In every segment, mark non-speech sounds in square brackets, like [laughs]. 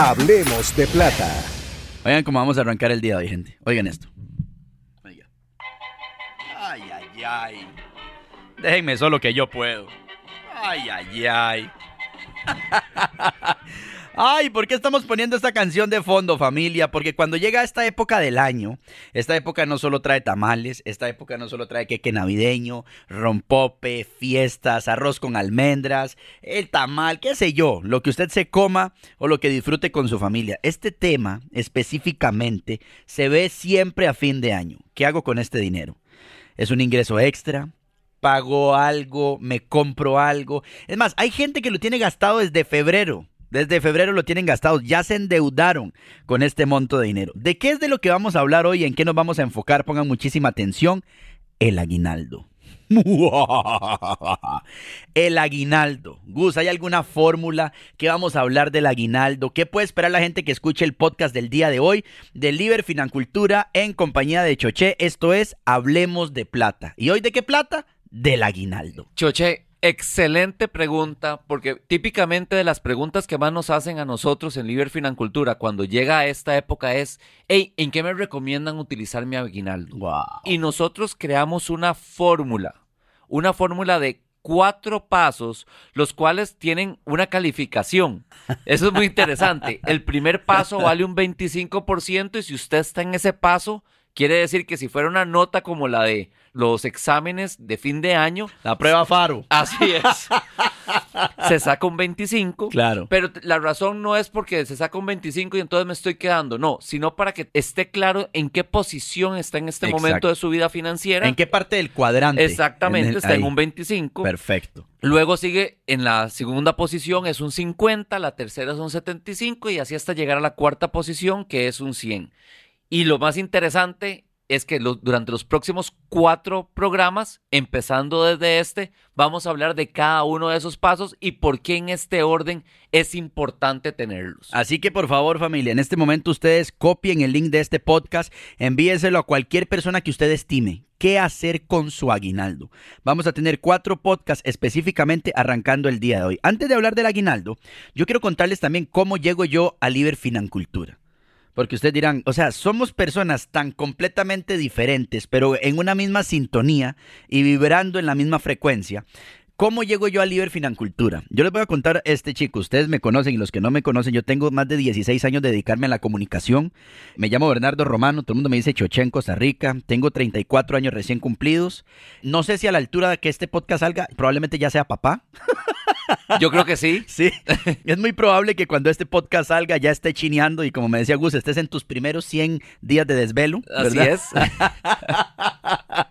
Hablemos de plata. Oigan cómo vamos a arrancar el día de hoy, gente. Oigan esto. Oigan. Ay, ay, ay. Déjenme solo que yo puedo. Ay, ay, ay. [laughs] Ay, ¿por qué estamos poniendo esta canción de fondo, familia? Porque cuando llega esta época del año, esta época no solo trae tamales, esta época no solo trae queque navideño, rompope, fiestas, arroz con almendras, el tamal, qué sé yo, lo que usted se coma o lo que disfrute con su familia. Este tema específicamente se ve siempre a fin de año. ¿Qué hago con este dinero? ¿Es un ingreso extra? ¿Pago algo? ¿Me compro algo? Es más, hay gente que lo tiene gastado desde febrero. Desde febrero lo tienen gastado, ya se endeudaron con este monto de dinero. ¿De qué es de lo que vamos a hablar hoy? ¿En qué nos vamos a enfocar? Pongan muchísima atención. El aguinaldo. [laughs] El aguinaldo. Gus, ¿hay alguna fórmula que vamos a hablar del aguinaldo? ¿Qué puede esperar la gente que escuche el podcast del día de hoy de Liber Financultura en compañía de Choché? Esto es Hablemos de Plata. ¿Y hoy de qué plata? Del aguinaldo. Choché, Excelente pregunta, porque típicamente de las preguntas que más nos hacen a nosotros en Liber Financultura cuando llega a esta época es, hey, ¿en qué me recomiendan utilizar mi aguinaldo? Y nosotros creamos una fórmula, una fórmula de cuatro pasos, los cuales tienen una calificación. Eso es muy interesante. [laughs] El primer paso vale un 25% y si usted está en ese paso, quiere decir que si fuera una nota como la de los exámenes de fin de año. La prueba Faro. Así es. se saca un 25. Claro. Pero la razón no es porque se saca un 25 y entonces me estoy quedando. No, sino para que esté claro en qué posición está en este momento de su vida financiera. En qué parte del cuadrante. Exactamente, está en un 25. Perfecto. Luego sigue en la segunda posición es un 50, la tercera es un 75 y así hasta llegar a la cuarta posición que es un 100. Y lo más interesante es que durante los próximos cuatro programas, empezando desde este, vamos a hablar de cada uno de esos pasos y por qué en este orden es importante tenerlos. Así que por favor familia, en este momento ustedes copien el link de este podcast, envíeselo a cualquier persona que usted estime. ¿Qué hacer con su aguinaldo? Vamos a tener cuatro podcasts específicamente arrancando el día de hoy. Antes de hablar del aguinaldo, yo quiero contarles también cómo llego yo a Liber Financultura. Porque ustedes dirán, o sea, somos personas tan completamente diferentes, pero en una misma sintonía y vibrando en la misma frecuencia. ¿Cómo llego yo a Liber Financultura? Yo les voy a contar este chico, ustedes me conocen y los que no me conocen, yo tengo más de 16 años de dedicarme a la comunicación. Me llamo Bernardo Romano, todo el mundo me dice Choché en Costa Rica, tengo 34 años recién cumplidos. No sé si a la altura de que este podcast salga, probablemente ya sea papá. [laughs] [laughs] Yo creo que sí. Sí. Es muy probable que cuando este podcast salga ya esté chineando y como me decía Gus, estés en tus primeros 100 días de desvelo. Así es. [laughs]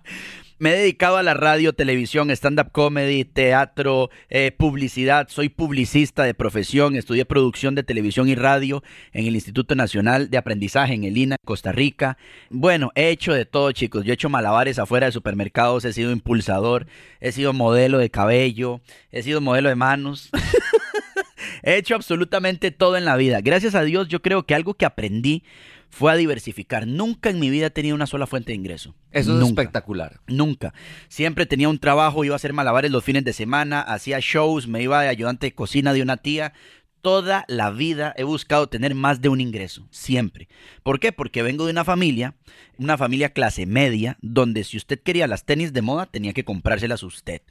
Me he dedicado a la radio, televisión, stand-up comedy, teatro, eh, publicidad. Soy publicista de profesión. Estudié producción de televisión y radio en el Instituto Nacional de Aprendizaje en el INA, Costa Rica. Bueno, he hecho de todo, chicos. Yo he hecho malabares afuera de supermercados. He sido impulsador. He sido modelo de cabello. He sido modelo de manos. [laughs] [laughs] he hecho absolutamente todo en la vida. Gracias a Dios, yo creo que algo que aprendí fue a diversificar. Nunca en mi vida he tenido una sola fuente de ingreso. Eso es espectacular. Nunca. Siempre tenía un trabajo, iba a hacer malabares los fines de semana, hacía shows, me iba de ayudante de cocina de una tía. toda la vida he buscado tener más de un ingreso, siempre. ¿Por qué? Porque vengo de una familia, una familia clase media, donde si usted quería las tenis de moda, tenía que comprárselas usted.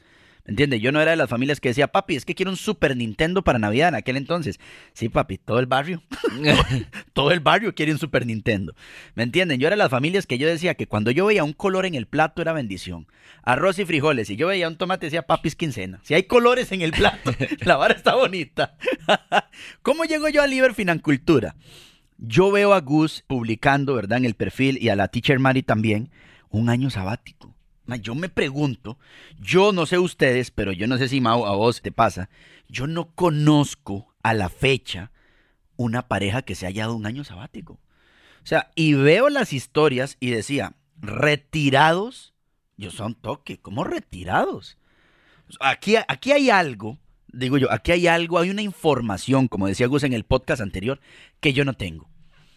¿Me entiende? Yo no era de las familias que decía, papi, es que quiero un Super Nintendo para Navidad en aquel entonces. Sí, papi, todo el barrio. [laughs] todo el barrio quiere un Super Nintendo. ¿Me entienden? Yo era de las familias que yo decía que cuando yo veía un color en el plato era bendición. Arroz y frijoles. Y yo veía un tomate decía, papi, es quincena. Si hay colores en el plato, [laughs] la vara está bonita. [laughs] ¿Cómo llego yo a Liber Financultura? Yo veo a Gus publicando, ¿verdad? En el perfil y a la teacher Mari también, un año sabático. Yo me pregunto, yo no sé ustedes, pero yo no sé si Mau a vos te pasa, yo no conozco a la fecha una pareja que se haya dado un año sabático. O sea, y veo las historias y decía, retirados, yo son toque, ¿cómo retirados? Aquí, aquí hay algo, digo yo, aquí hay algo, hay una información, como decía Gus en el podcast anterior, que yo no tengo.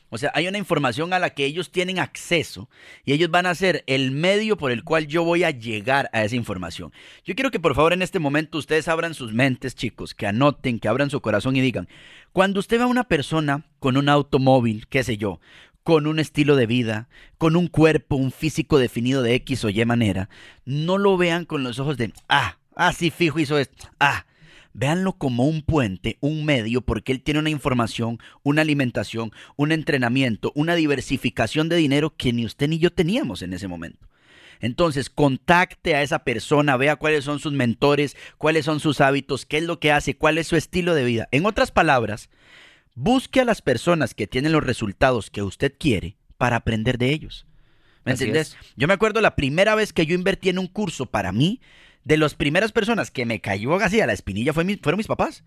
O sea, hay una información a la que ellos tienen acceso y ellos van a ser el medio por el cual yo voy a llegar a esa información. Yo quiero que por favor en este momento ustedes abran sus mentes, chicos, que anoten, que abran su corazón y digan, cuando usted ve a una persona con un automóvil, qué sé yo, con un estilo de vida, con un cuerpo, un físico definido de X o Y manera, no lo vean con los ojos de, ah, ah, sí, fijo hizo esto, ah, Véanlo como un puente, un medio, porque él tiene una información, una alimentación, un entrenamiento, una diversificación de dinero que ni usted ni yo teníamos en ese momento. Entonces, contacte a esa persona, vea cuáles son sus mentores, cuáles son sus hábitos, qué es lo que hace, cuál es su estilo de vida. En otras palabras, busque a las personas que tienen los resultados que usted quiere para aprender de ellos. ¿Me entiendes? Yo me acuerdo la primera vez que yo invertí en un curso para mí, de las primeras personas que me cayó así a la espinilla fue fueron mis papás.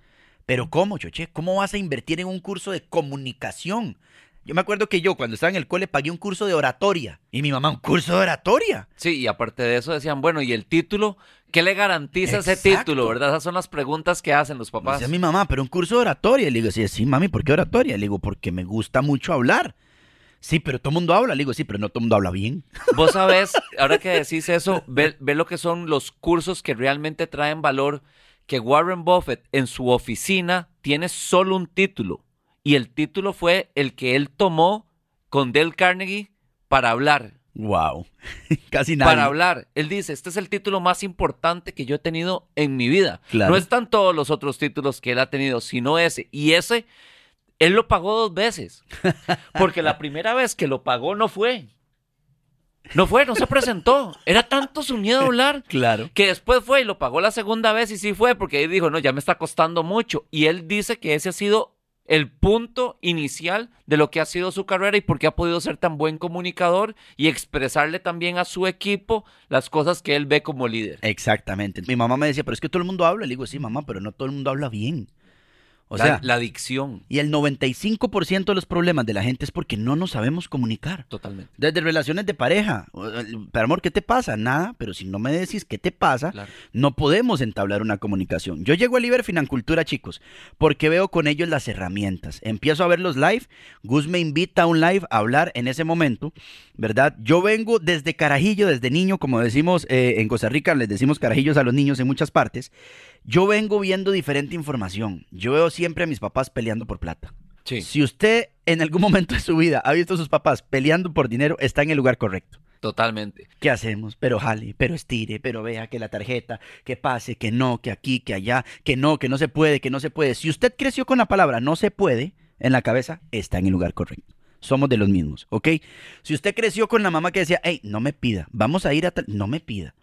Pero ¿cómo, Choche? ¿Cómo vas a invertir en un curso de comunicación? Yo me acuerdo que yo cuando estaba en el cole pagué un curso de oratoria. Y mi mamá, un curso de oratoria. Sí, y aparte de eso decían, bueno, ¿y el título? ¿Qué le garantiza ese título, verdad? Esas son las preguntas que hacen los papás. Decía mi mamá, pero un curso de oratoria. le digo, sí, sí, mami, ¿por qué oratoria? Le digo, porque me gusta mucho hablar. Sí, pero todo el mundo habla. Le digo, sí, pero no todo el mundo habla bien. [laughs] Vos sabés, ahora que decís eso, ve, lo que son los cursos que realmente traen valor. Que Warren Buffett en su oficina tiene solo un título. Y el título fue el que él tomó con Dale Carnegie para hablar. Wow, [laughs] casi nada. Para hablar. Él dice, este es el título más importante que yo he tenido en mi vida. No están todos los otros títulos que él ha tenido, sino ese. Y ese él lo pagó dos veces. [laughs] Porque la primera vez que lo pagó no fue. No fue, no se presentó. Era tanto su miedo a hablar. [laughs] Claro. Que después fue y lo pagó la segunda vez y sí fue porque él dijo, no, ya me está costando mucho. Y él dice que ese ha sido el punto inicial de lo que ha sido su carrera y por qué ha podido ser tan buen comunicador y expresarle también a su equipo las cosas que él ve como líder. Exactamente. Mi mamá me decía, pero es que todo el mundo habla. Le digo, sí, mamá, pero no todo el mundo habla bien. O sea, la, adicción. Y el 95% de los problemas de la gente es porque no nos sabemos comunicar. Totalmente. Desde relaciones de pareja. Pero amor, ¿qué te pasa? Nada, pero si no me decís qué te pasa, no podemos entablar una comunicación. Yo llego a Liber Financultura, chicos, porque veo con ellos las herramientas. Empiezo a ver los live. Gus me invita a un live a hablar en ese momento, ¿verdad? Yo vengo desde carajillo, desde niño, como decimos eh, en Costa Rica, les decimos carajillos a los niños en muchas partes. Yo vengo viendo diferente información. Yo veo siempre a mis papás peleando por plata. Si usted en algún momento de su vida ha visto a sus papás peleando por dinero, está en el lugar correcto. Totalmente. ¿Qué hacemos? Pero jale, pero estire, pero vea que la tarjeta, que pase, que no, que aquí, que allá, que no, que no se puede, que no se puede. Si usted creció con la palabra no se puede en la cabeza, está en el lugar correcto. Somos de los mismos, ¿ok? Si usted creció con la mamá que decía, hey, no me pida, vamos a ir a tal, no me pida.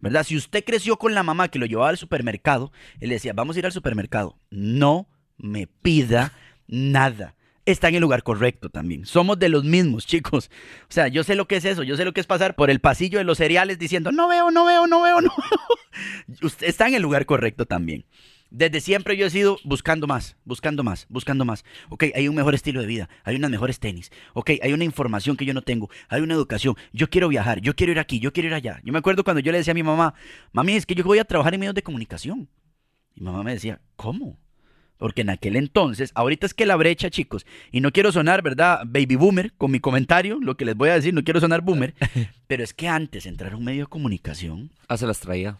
¿Verdad? Si usted creció con la mamá que lo llevaba al supermercado, él decía, vamos a ir al supermercado, no me pida nada. Está en el lugar correcto también. Somos de los mismos, [laughs] chicos. O sea, yo sé lo que es eso. Yo sé lo que es pasar por el pasillo de los cereales diciendo, no veo, no veo, no veo, no veo. [laughs] Usted está en el lugar correcto también. Desde siempre yo he sido buscando más, buscando más, buscando más. Ok, hay un mejor estilo de vida, hay unas mejores tenis. Ok, hay una información que yo no tengo, hay una educación. Yo quiero viajar, yo quiero ir aquí, yo quiero ir allá. Yo me acuerdo cuando yo le decía a mi mamá, mami, es que yo voy a trabajar en medios de comunicación. Y mamá me decía, ¿cómo? Porque en aquel entonces, ahorita es que la brecha, chicos, y no quiero sonar, ¿verdad? Baby boomer con mi comentario, lo que les voy a decir, no quiero sonar boomer, [laughs] pero es que antes entrar a un medio de comunicación. Ah, se las traía.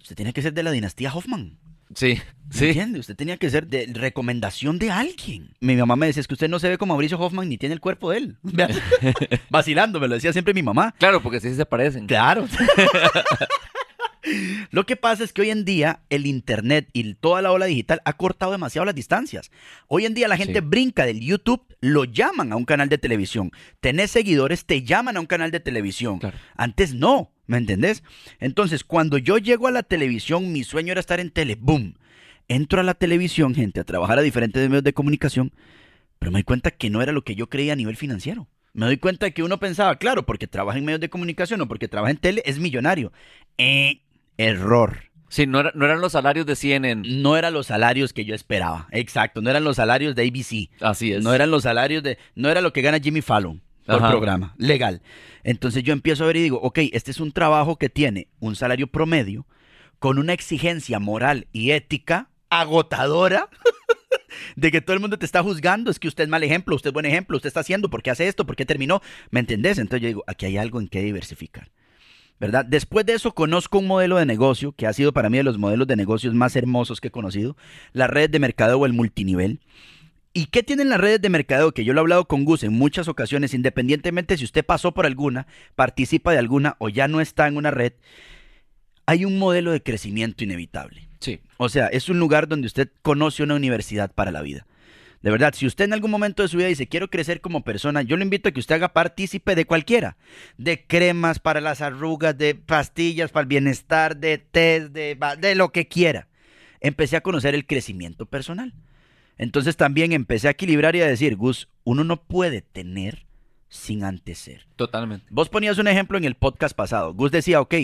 Usted tiene que ser de la dinastía Hoffman. Sí, ¿Me sí. entiende? Usted tenía que ser de recomendación de alguien. Mi mamá me decía, es que usted no se ve como Mauricio Hoffman ni tiene el cuerpo de él. [laughs] [laughs] Vacilando, me lo decía siempre mi mamá. Claro, porque sí se parecen. Claro. [laughs] Lo que pasa es que hoy en día el internet y toda la ola digital ha cortado demasiado las distancias. Hoy en día la gente Sí. brinca del YouTube, lo llaman a un canal de televisión. Tenés seguidores, te llaman a un canal de televisión. Claro. Antes no, ¿me entendés? Entonces, cuando yo llego a la televisión, mi sueño era estar en tele. ¡Boom! Entro a la televisión, gente, a trabajar a diferentes medios de comunicación, pero me doy cuenta que no era lo que yo creía a nivel financiero. Me doy cuenta que uno pensaba, claro, porque trabaja en medios de comunicación o porque trabaja en tele, es millonario. Eh, error. Sí, no, era- no eran los salarios de CNN. No eran los salarios que yo esperaba. Exacto, no eran los salarios de ABC. Así es. No eran los salarios de. No era lo que gana Jimmy Fallon por programa. Legal. Entonces yo empiezo a ver y digo, ok, este es un trabajo que tiene un salario promedio con una exigencia moral y ética agotadora. [laughs] De que todo el mundo te está juzgando, es que usted es mal ejemplo, usted es buen ejemplo, usted está haciendo, ¿por qué hace esto? ¿Por qué terminó? ¿Me entendés? Entonces yo digo, aquí hay algo en que diversificar. ¿verdad? Después de eso conozco un modelo de negocio que ha sido para mí de los modelos de negocios más hermosos que he conocido, las redes de mercadeo o el multinivel. ¿Y qué tienen las redes de mercadeo? Que yo lo he hablado con Gus en muchas ocasiones, independientemente si usted pasó por alguna, participa de alguna o ya no está en una red, hay un modelo de crecimiento inevitable. Sí. O sea, es un lugar donde usted conoce una universidad para la vida. De verdad, si usted en algún momento de su vida dice quiero crecer como persona, yo le invito a que usted haga partícipe de cualquiera. De cremas para las arrugas, de pastillas para el bienestar, de test, de, de lo que quiera. Empecé a conocer el crecimiento personal. Entonces también empecé a equilibrar y a decir, Gus, uno no puede tener sin antes ser. Totalmente. Vos ponías un ejemplo en el podcast pasado. Gus decía, ok,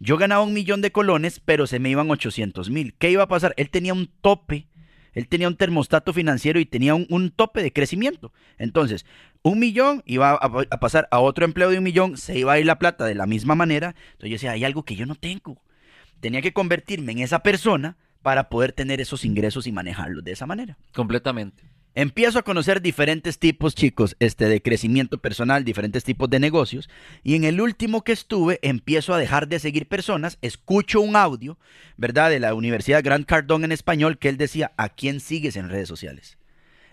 yo ganaba un millón de colones, pero se me iban 800 mil. ¿Qué iba a pasar? Él tenía un tope, él tenía un termostato financiero y tenía un, un tope de crecimiento. Entonces, un millón iba a, a pasar a otro empleo de un millón, se iba a ir la plata de la misma manera. Entonces yo decía, hay algo que yo no tengo. Tenía que convertirme en esa persona para poder tener esos ingresos y manejarlos de esa manera. Completamente. Empiezo a conocer diferentes tipos, chicos, este, de crecimiento personal, diferentes tipos de negocios. Y en el último que estuve, empiezo a dejar de seguir personas. Escucho un audio, ¿verdad? De la Universidad Grant Cardone en español, que él decía, ¿a quién sigues en redes sociales?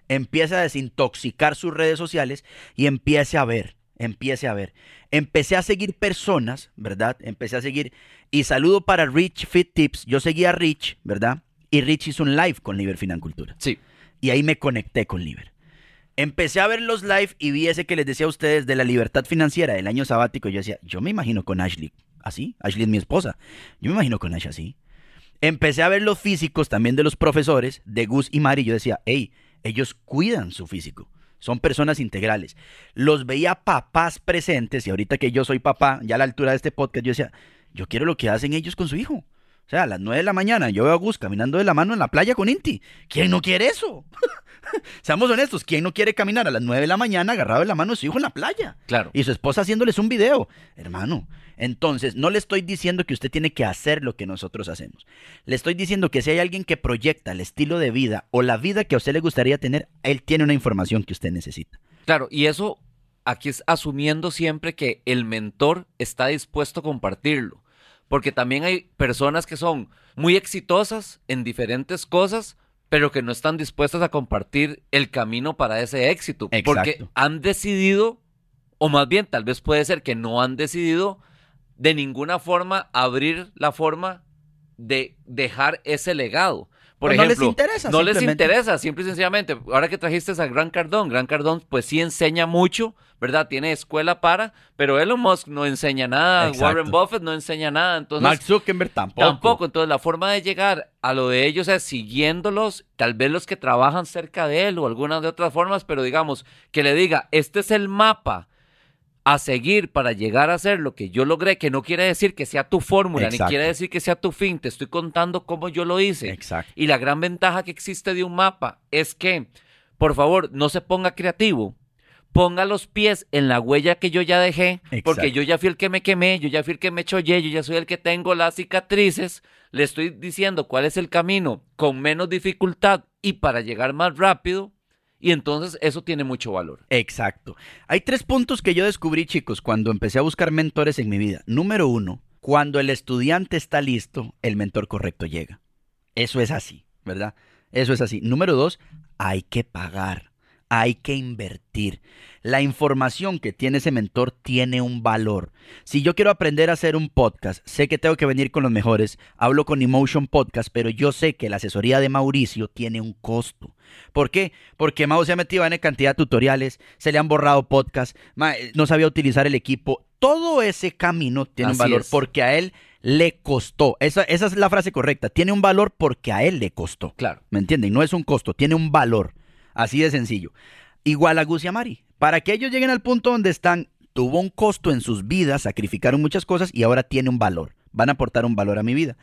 Empieza a desintoxicar sus redes sociales y empiece a ver, empiece a ver. Empecé a seguir personas, ¿verdad? Empecé a seguir. Y saludo para Rich Fit Tips. Yo seguía a Rich, ¿verdad? Y Rich hizo un live con Liber Financultura. Sí. Y ahí me conecté con Liber. Empecé a ver los live y vi ese que les decía a ustedes de la libertad financiera del año sabático. Y yo decía, yo me imagino con Ashley así. Ashley es mi esposa. Yo me imagino con Ash así. Empecé a ver los físicos también de los profesores, de Gus y Mari. y Yo decía, hey, ellos cuidan su físico. Son personas integrales. Los veía papás presentes y ahorita que yo soy papá, ya a la altura de este podcast, yo decía, yo quiero lo que hacen ellos con su hijo. O sea, a las 9 de la mañana yo veo a Gus caminando de la mano en la playa con Inti. ¿Quién no quiere eso? [laughs] Seamos honestos, ¿quién no quiere caminar a las 9 de la mañana agarrado de la mano de su hijo en la playa? Claro. Y su esposa haciéndoles un video. Hermano, entonces no le estoy diciendo que usted tiene que hacer lo que nosotros hacemos. Le estoy diciendo que si hay alguien que proyecta el estilo de vida o la vida que a usted le gustaría tener, él tiene una información que usted necesita. Claro, y eso aquí es asumiendo siempre que el mentor está dispuesto a compartirlo. Porque también hay personas que son muy exitosas en diferentes cosas, pero que no están dispuestas a compartir el camino para ese éxito. Porque Exacto. han decidido, o más bien tal vez puede ser que no han decidido de ninguna forma abrir la forma de dejar ese legado. Por O no les ejemplo, interesa, No les simplemente. interesa, simple y sencillamente. Ahora que trajiste a Gran Cardón, Gran Cardón pues sí enseña mucho, ¿verdad? Tiene escuela para, pero Elon Musk no enseña nada, Exacto. Warren Buffett no enseña nada, entonces... Mark Zuckerberg tampoco. Tampoco, entonces la forma de llegar a lo de ellos es siguiéndolos, tal vez los que trabajan cerca de él o algunas de otras formas, pero digamos, que le diga, este es el mapa a seguir para llegar a ser lo que yo logré, que no quiere decir que sea tu fórmula, ni quiere decir que sea tu fin, te estoy contando cómo yo lo hice. Exacto. Y la gran ventaja que existe de un mapa es que, por favor, no se ponga creativo. Ponga los pies en la huella que yo ya dejé, porque yo ya fui el que me quemé, yo ya fui el que me chollé, yo ya soy el que tengo las cicatrices. Le estoy diciendo cuál es el camino con menos dificultad y para llegar más rápido. Y entonces eso tiene mucho valor. Exacto. Hay tres puntos que yo descubrí, chicos, cuando empecé a buscar mentores en mi vida. Número uno, cuando el estudiante está listo, el mentor correcto llega. Eso es así, ¿verdad? Eso es así. Número dos, hay que pagar, hay que invertir. La información que tiene ese mentor tiene un valor. Si yo quiero aprender a hacer un podcast, sé que tengo que venir con los mejores. Hablo con Emotion Podcast, pero yo sé que la asesoría de Mauricio tiene un costo. ¿Por qué? Porque Mau se ha metido en cantidad de tutoriales, se le han borrado podcasts, eh, no sabía utilizar el equipo. Todo ese camino tiene un valor es. porque a él le costó. Esa, esa es la frase correcta. Tiene un valor porque a él le costó. Claro. ¿Me entienden? No es un costo, tiene un valor. Así de sencillo. Igual a Gus y a Mari. Para que ellos lleguen al punto donde están, tuvo un costo en sus vidas, sacrificaron muchas cosas y ahora tiene un valor. Van a aportar un valor a mi vida.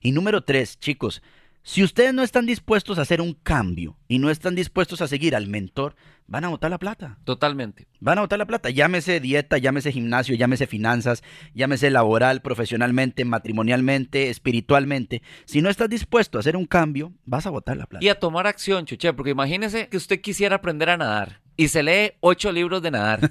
Y número tres, chicos, si ustedes no están dispuestos a hacer un cambio y no están dispuestos a seguir al mentor, van a botar la plata. Totalmente. Van a botar la plata. Llámese dieta, llámese gimnasio, llámese finanzas, llámese laboral, profesionalmente, matrimonialmente, espiritualmente. Si no estás dispuesto a hacer un cambio, vas a botar la plata. Y a tomar acción, Chuche, porque imagínese que usted quisiera aprender a nadar y se lee ocho libros de nadar.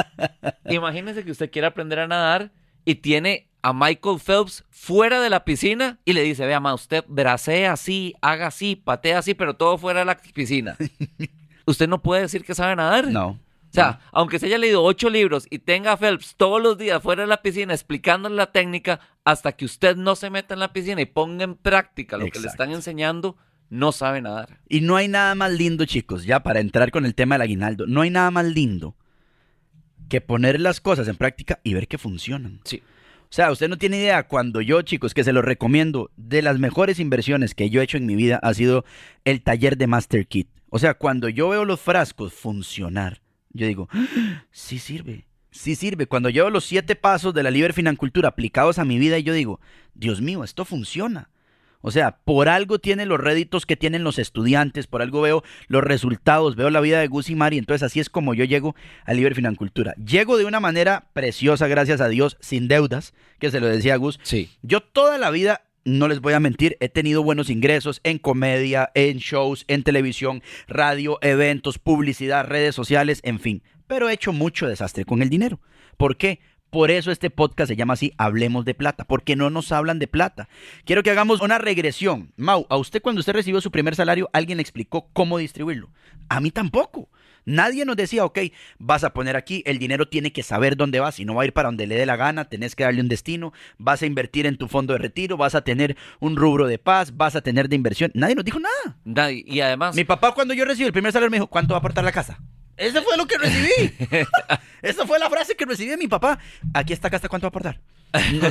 [laughs] imagínese que usted quiere aprender a nadar y tiene a Michael Phelps fuera de la piscina y le dice, vea, ma, usted bracea así, haga así, patea así, pero todo fuera de la piscina. [laughs] usted no puede decir que sabe nadar. No. O sea, aunque se haya leído ocho libros y tenga a Phelps todos los días fuera de la piscina explicándole la técnica, hasta que usted no se meta en la piscina y ponga en práctica lo que le están enseñando, no sabe nadar. Y no hay nada más lindo, chicos, ya para entrar con el tema del aguinaldo, no hay nada más lindo que poner las cosas en práctica y ver que funcionan. Sí. O sea, usted no tiene idea cuando yo, chicos, que se lo recomiendo, de las mejores inversiones que yo he hecho en mi vida ha sido el taller de Master Kit. O sea, cuando yo veo los frascos funcionar, yo digo, "Ah, sí sirve, sí sirve. Cuando yo veo los siete pasos de la Liber Financultura aplicados a mi vida, yo digo, Dios mío, esto funciona. O sea, por algo tiene los réditos que tienen los estudiantes, por algo veo los resultados, veo la vida de Gus y Mari, entonces así es como yo llego a Liber Financultura. Llego de una manera preciosa, gracias a Dios, sin deudas, que se lo decía a Gus. Sí. Yo toda la vida, no les voy a mentir, he tenido buenos ingresos en comedia, en shows, en televisión, radio, eventos, publicidad, redes sociales, en fin. Pero he hecho mucho desastre con el dinero. ¿Por qué? Por eso este podcast se llama así, Hablemos de Plata, porque no nos hablan de plata. Quiero que hagamos una regresión. Mau, a usted cuando usted recibió su primer salario, ¿alguien le explicó cómo distribuirlo? A mí tampoco. Nadie nos decía, ok, vas a poner aquí, el dinero tiene que saber dónde va, si no va a ir para donde le dé la gana, tenés que darle un destino, vas a invertir en tu fondo de retiro, vas a tener un rubro de paz, vas a tener de inversión. Nadie nos dijo nada. Nadie- Y además, Mi papá cuando yo recibí el primer salario me dijo, ¿cuánto va a aportar la casa? Eso fue lo que recibí. [laughs] Esa fue la frase que recibí de mi papá. Aquí está casa, ¿cuánto va a aportar?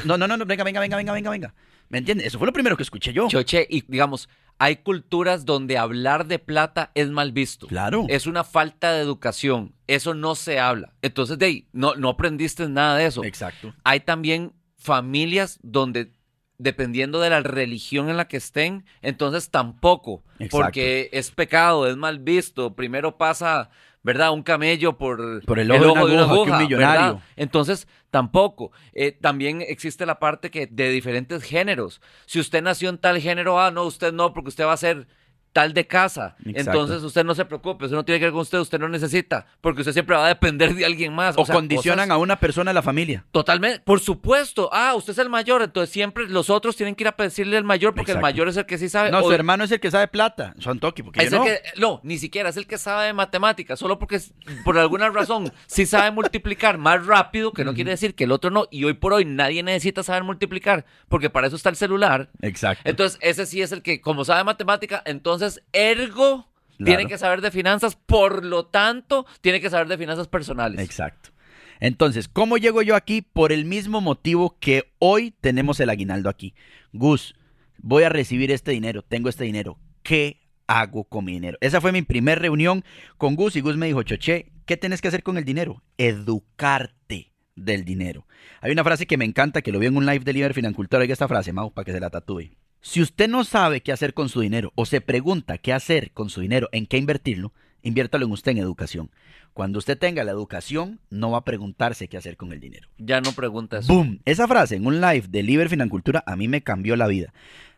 No, no, no, no, venga, venga, venga, venga, venga, venga. ¿Me entiendes? Eso fue lo primero que escuché yo. Choche, y digamos, hay culturas donde hablar de plata es mal visto. Claro. Es una falta de educación. Eso no se habla. Entonces, de ahí, no, no aprendiste nada de eso. Exacto. Hay también familias donde, dependiendo de la religión en la que estén, entonces tampoco. Exacto. Porque es pecado, es mal visto. Primero pasa, ¿verdad? Un camello por, Por el ojo de una aguja que un millonario. ¿verdad? Entonces, tampoco. Eh, también existe la parte que de diferentes géneros. Si usted nació en tal género, ah, no, usted no, porque usted va a ser tal de casa. Exacto. Entonces usted no se preocupe, eso no tiene que ver con usted, usted no necesita, porque usted siempre va a depender de alguien más. O, sea, condicionan cosas- a una persona de la familia. Totalmente, por supuesto. Ah, usted es el mayor, entonces siempre los otros tienen que ir a decirle al mayor porque Exacto. el mayor es el que sí sabe. No, O- su hermano es el que sabe plata. Son Toki, porque es yo el no. que, no, ni siquiera es el que sabe de matemáticas, solo porque por alguna razón sí sabe multiplicar más rápido, que no quiere decir que el otro no. Y hoy por hoy nadie necesita saber multiplicar, porque para eso está el celular. Exacto. Entonces, ese sí es el que, como sabe matemática, entonces ergo tiene que saber de finanzas, por lo tanto, tiene que saber de finanzas personales. Exacto. Entonces, ¿cómo llego yo aquí? Por el mismo motivo que hoy tenemos el aguinaldo aquí. Gus, voy a recibir este dinero, tengo este dinero. ¿Qué hago con mi dinero? Esa fue mi primera reunión con Gus y Gus me dijo, Choche, ¿qué tienes que hacer con el dinero? Educarte del dinero. Hay una frase que me encanta, que lo vi en un live de Liber Financultura. Oiga esta frase, Mau, para que se la tatúe. Si usted no sabe qué hacer con su dinero o se pregunta qué hacer con su dinero, en qué invertirlo, inviértalo en usted en educación. Cuando usted tenga la educación, no va a preguntarse qué hacer con el dinero. Ya no pregunta eso. ¡Boom! Esa frase en un live de Liber Financultura a mí me cambió la vida.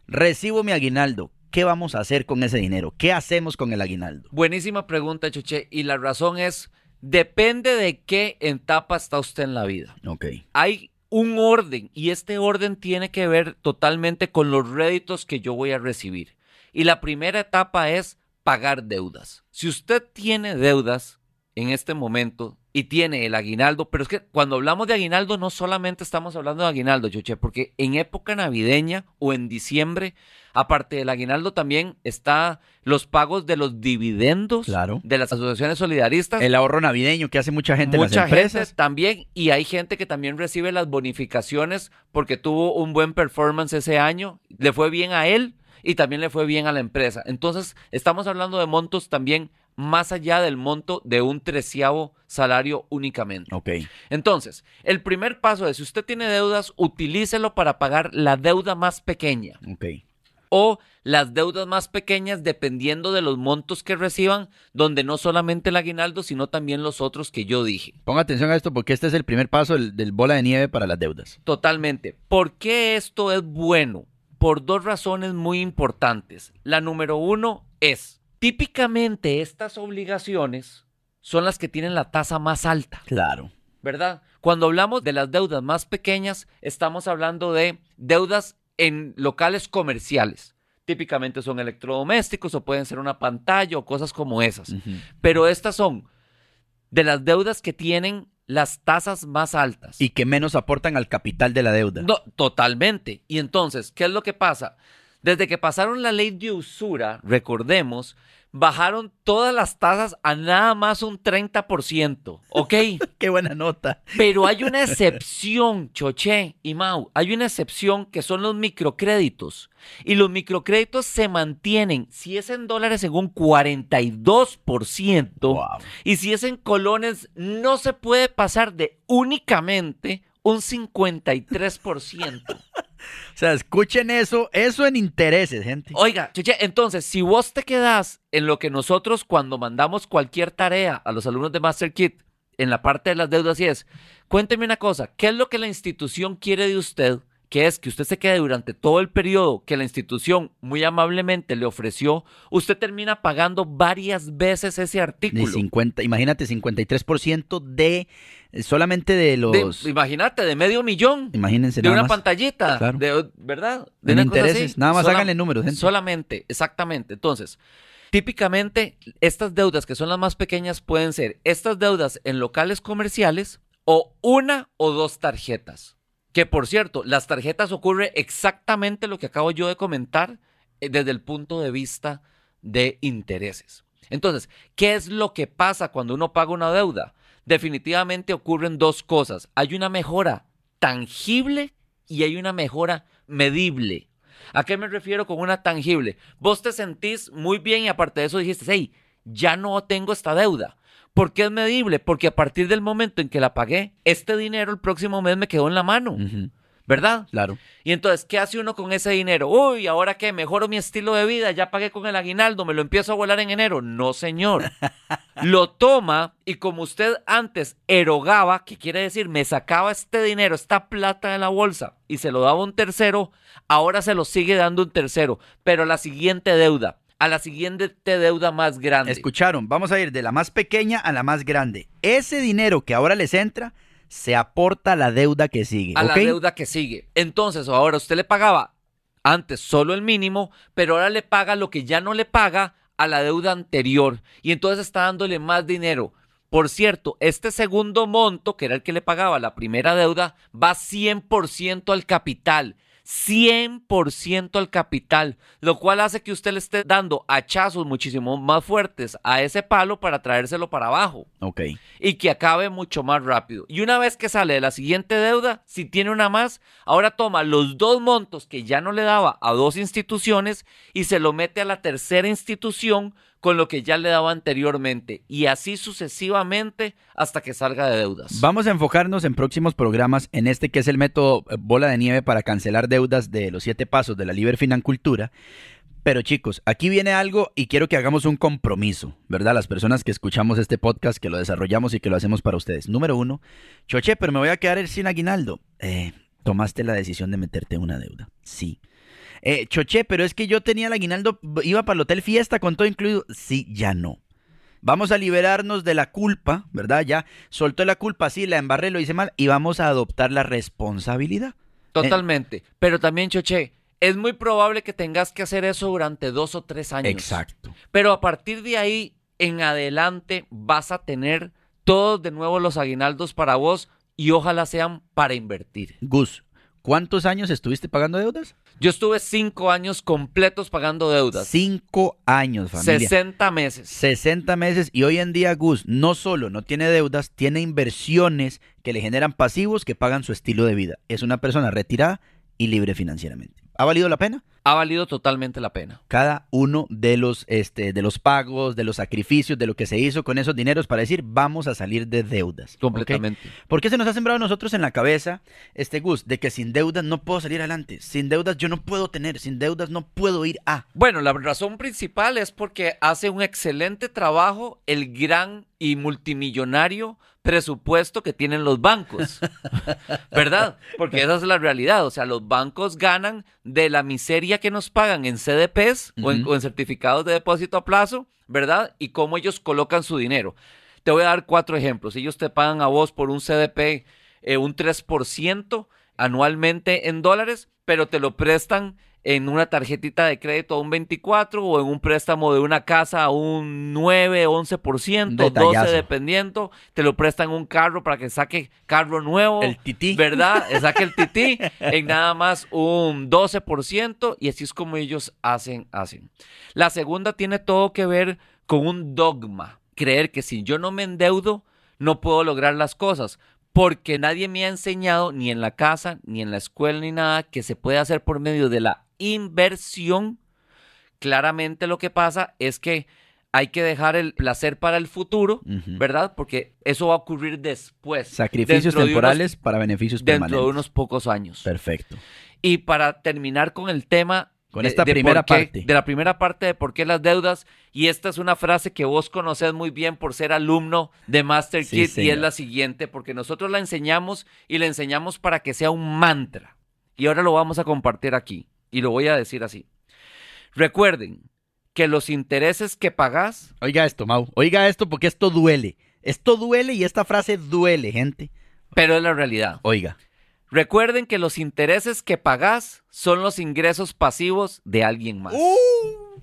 Recibo mi aguinaldo. ¿Qué vamos a hacer con ese dinero? ¿Qué hacemos con el aguinaldo? Buenísima pregunta, Chuche. Y la razón es, depende de qué etapa está usted en la vida. Ok. Hay un orden y este orden tiene que ver totalmente con los réditos que yo voy a recibir. Y la primera etapa es pagar deudas. Si usted tiene deudas en este momento y tiene el aguinaldo, pero es que cuando hablamos de aguinaldo no solamente estamos hablando de aguinaldo, Choche, porque en época navideña o en diciembre, aparte del aguinaldo también está los pagos de los dividendos Claro. de las asociaciones solidaristas. El ahorro navideño que hace mucha gente en Mucha las empresas. gente también, y hay gente que también recibe las bonificaciones porque tuvo un buen performance ese año, le fue bien a él y también le fue bien a la empresa. Entonces, estamos hablando de montos también más allá del monto de un treceavo salario únicamente. Ok. Entonces, el primer paso es, si usted tiene deudas, utilícelo para pagar la deuda más pequeña Ok. O las deudas más pequeñas dependiendo de los montos que reciban, donde no solamente el aguinaldo, sino también los otros que yo dije. Ponga atención a esto porque este es el primer paso del, del bola de nieve para las deudas. Totalmente. ¿Por qué esto es bueno? Por dos razones muy importantes. La número uno es, típicamente estas obligaciones son las que tienen la tasa más alta, Claro. ¿verdad? Cuando hablamos de las deudas más pequeñas, estamos hablando de deudas en locales comerciales. Típicamente son electrodomésticos o pueden ser una pantalla o cosas como esas. Pero estas son de las deudas que tienen las tasas más altas. Y que menos aportan al capital de la deuda. No, totalmente. Y entonces, ¿qué es lo que pasa? Desde que pasaron la ley de usura, recordemos, bajaron todas las tasas a nada más un 30%, ¿ok? [laughs] Qué buena nota. Pero hay una [laughs] excepción, Choché y Mau, hay una excepción que son los microcréditos. Y los microcréditos se mantienen, si es en dólares, en un 42%. Wow. Y si es en colones, no se puede pasar de únicamente un 53%. [laughs] O sea, escuchen eso, eso en intereses, gente. Oiga, entonces, si vos te quedás en lo que nosotros cuando mandamos cualquier tarea a los alumnos de Master Kit, en la parte de las deudas, y es, cuénteme una cosa, ¿qué es lo que la institución quiere de usted? Que es que usted se quede durante todo el periodo que la institución muy amablemente le ofreció, usted termina pagando varias veces ese De artículo. 50, imagínate, 53% de eh, solamente de De- los. imagínate, de medio millón. imagínense de nada una más. pantallita, Claro. de- ¿verdad? De En así. intereses. Nada más Sola- háganle números, gente. Solamente, exactamente. Entonces, típicamente, estas deudas que son las más pequeñas pueden ser estas deudas en locales comerciales o una o dos tarjetas. Que por cierto, las tarjetas ocurre exactamente lo que acabo yo de comentar eh, desde el punto de vista de intereses. Entonces, ¿qué es lo que pasa cuando uno paga una deuda? Definitivamente ocurren dos cosas. Hay una mejora tangible y hay una mejora medible. ¿A qué me refiero con una tangible? Vos te sentís muy bien y aparte de eso dijiste, hey, ya no tengo esta deuda. ¿Por qué es medible? Porque a partir del momento en que la pagué, este dinero el próximo mes me quedó en la mano, ¿verdad? Claro. Y entonces, ¿qué hace uno con ese dinero? Uy, ¿ahora qué? ¿Mejoro mi estilo de vida? ¿Ya pagué con el aguinaldo? ¿Me lo empiezo a volar en enero? No, señor. [laughs] lo toma y como usted antes erogaba, que quiere decir, me sacaba este dinero, esta plata de la bolsa y se lo daba un tercero, ahora se lo sigue dando un tercero, pero la siguiente deuda, a la siguiente deuda más grande. Escucharon, vamos a ir de la más pequeña a la más grande. Ese dinero que ahora les entra se aporta a la deuda que sigue. a la deuda que sigue. Entonces, ahora usted le pagaba antes solo el mínimo, pero ahora le paga lo que ya no le paga a la deuda anterior. Y entonces está dándole más dinero. Por cierto, este segundo monto, que era el que le pagaba la primera deuda, va 100% al capital. 100% al capital, lo cual hace que usted le esté dando hachazos muchísimo más fuertes a ese palo para traérselo para abajo Ok. y que acabe mucho más rápido. Y una vez que sale de la siguiente deuda, si tiene una más, ahora toma los dos montos que ya no le daba a dos instituciones y se lo mete a la tercera institución con lo que ya le daba anteriormente. Y así sucesivamente hasta que salga de deudas. Vamos a enfocarnos en próximos programas en este que es el método eh, bola de nieve para cancelar deudas de los siete pasos de la Liber Financultura. Pero chicos, aquí viene algo y quiero que hagamos un compromiso, ¿verdad? Las personas que escuchamos este podcast, que lo desarrollamos y que lo hacemos para ustedes. Número uno, Choche, pero me voy a quedar sin aguinaldo. Eh, tomaste la decisión de meterte en una deuda. Sí. Eh, Choche, pero es que yo tenía el aguinaldo, iba para el hotel fiesta con todo incluido. Sí, ya no. Vamos a liberarnos de la culpa, ¿verdad? Ya soltó la culpa, sí, la embarré, lo hice mal, y vamos a adoptar la responsabilidad. Totalmente. Pero también, Choche, es muy probable que tengas que hacer eso durante dos o tres años. Exacto. Pero a partir de ahí en adelante vas a tener todos de nuevo los aguinaldos para vos y ojalá sean para invertir. Gus, ¿cuántos años estuviste pagando deudas? Yo estuve cinco años completos pagando deudas. Cinco años, familia. 60 meses. 60 meses y hoy en día Gus no solo no tiene deudas, tiene inversiones que le generan pasivos que pagan su estilo de vida. Es una persona retirada y libre financieramente. ¿Ha valido la pena? Ha valido totalmente la pena. Cada uno de los, este, de los pagos, de los sacrificios, de lo que se hizo con esos dineros para decir vamos a salir de deudas. Completamente. ¿Por qué se nos ha sembrado a nosotros en la cabeza, este Gus, de que sin deudas no puedo salir adelante? Sin deudas yo no puedo tener, sin deudas no puedo ir a. Bueno, la razón principal es porque hace un excelente trabajo el gran y multimillonario presupuesto que tienen los bancos, [laughs] ¿verdad? Porque esa es la realidad, o sea, los bancos ganan de la miseria que nos pagan en CDPs o, en, Ujú. o en certificados de depósito a plazo, ¿verdad? Y cómo ellos colocan su dinero. Te voy a dar cuatro ejemplos. Ellos te pagan a vos por un CDP eh, un 3% anualmente en dólares, pero te lo prestan en una tarjetita de crédito a un 24 o en un préstamo de una casa a un 9, 11%, 12 Detallazo. dependiendo, te lo prestan un carro para que saque carro nuevo. El tití. ¿Verdad? [laughs] Saque el tití en nada más un 12% y así es como ellos hacen, hacen. La segunda tiene todo que ver con un dogma. Creer que si yo no me endeudo, no puedo lograr las cosas. Porque nadie me ha enseñado, ni en la casa, ni en la escuela, ni nada, que se puede hacer por medio de la inversión. Claramente lo que pasa es que hay que dejar el placer para el futuro. ¿verdad? Porque eso va a ocurrir después. Sacrificios dentro unos- temporales para beneficios dentro permanentes. de unos pocos años. Perfecto. Y para terminar con el tema Con de- esta de primera qué- parte. de la primera parte de por qué las deudas, y esta es una frase que vos conocés muy bien por ser alumno de Master Sí, Kit, y señor. es la siguiente, porque nosotros la enseñamos y la enseñamos para que sea un mantra. Y ahora lo vamos a compartir aquí, y lo voy a decir así. Recuerden que los intereses que pagás Oiga esto, Mau. Oiga esto porque esto duele. Esto duele y esta frase duele, gente. pero es la realidad. Oiga. Recuerden que los intereses que pagás son los ingresos pasivos de alguien más. Uh.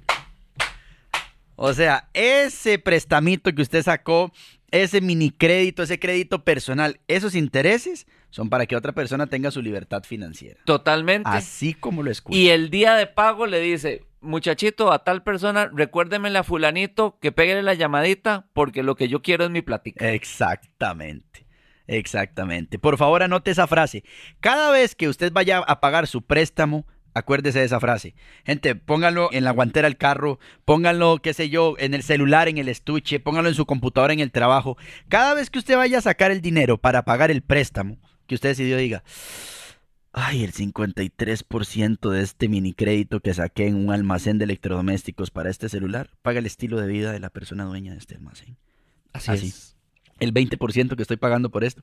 O sea, ese prestamito que usted sacó, ese mini crédito, ese crédito personal, esos intereses son para que otra persona tenga su libertad financiera. Totalmente. Así como lo escucha. Y el día de pago le dice, muchachito, a tal persona, recuérdemele a fulanito que pégale la llamadita porque lo que yo quiero es mi platica. Exactamente. Exactamente. Por favor, anote esa frase. Cada vez que usted vaya a pagar su préstamo, acuérdese de esa frase. Gente, pónganlo en la guantera del carro, pónganlo, qué sé yo, en el celular, en el estuche, pónganlo en su computadora, en el trabajo. Cada vez que usted vaya a sacar el dinero para pagar el préstamo, que usted decidió diga, ay, el 53% de este mini crédito que saqué en un almacén de electrodomésticos para este celular, paga el estilo de vida de la persona dueña de este almacén Así, así. es. El 20% que estoy pagando por esto.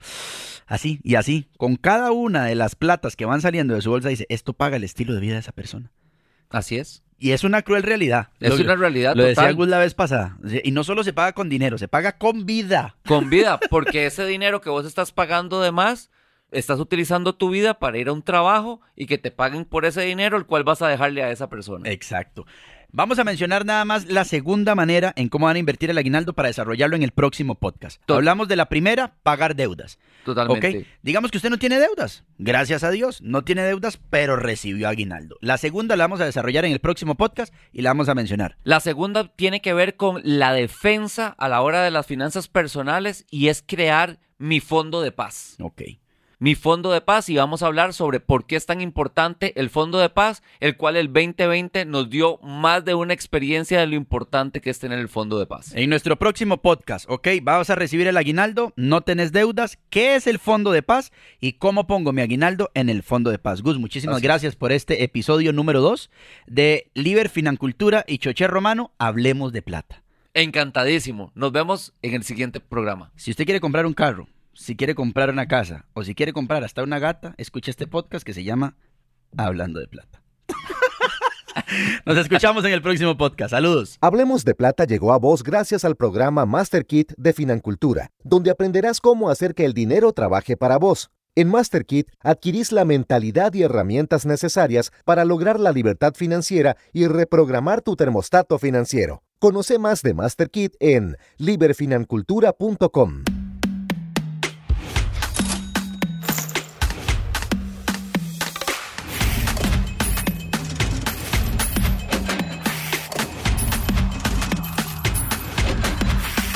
Así y así, con cada una de las platas que van saliendo de su bolsa, dice, esto paga el estilo de vida de esa persona. Así es. Y es una cruel realidad. Es Lo- una realidad Lo decía total. Gus la vez pasada. Y no solo se paga con dinero, se paga con vida. Con vida, porque ese dinero que vos estás pagando de más, estás utilizando tu vida para ir a un trabajo y que te paguen por ese dinero, el cual vas a dejarle a esa persona. Exacto. Vamos a mencionar nada más la segunda manera en cómo van a invertir el aguinaldo para desarrollarlo en el próximo podcast. Hablamos de la primera, pagar deudas. Totalmente. Digamos que usted no tiene deudas. Gracias a Dios, no tiene deudas, pero recibió aguinaldo. La segunda la vamos a desarrollar en el próximo podcast y la vamos a mencionar. La segunda tiene que ver con la defensa a la hora de las finanzas personales y es crear mi fondo de paz. Ok. Mi fondo de paz y vamos a hablar sobre por qué es tan importante el fondo de paz, el cual el 2020 nos dio más de una experiencia de lo importante que es tener el fondo de paz. En nuestro próximo podcast, ok, vamos a recibir el aguinaldo, no tenés deudas, qué es el fondo de paz y cómo pongo mi aguinaldo en el fondo de paz. Gus, muchísimas Así gracias por este episodio número 2 de Liber Financultura y Choché Romano, Hablemos de Plata. Encantadísimo. Nos vemos en el siguiente programa. Si usted quiere comprar un carro, si quiere comprar una casa o si quiere comprar hasta una gata, escuche este podcast que se llama Hablando de Plata. [laughs] Nos escuchamos en el próximo podcast. Saludos. Hablemos de Plata llegó a vos gracias al programa Master Kit de Financultura, donde aprenderás cómo hacer que el dinero trabaje para vos. En MasterKit adquirís la mentalidad y herramientas necesarias para lograr la libertad financiera y reprogramar tu termostato financiero. Conoce más de MasterKit en liberfinancultura.com.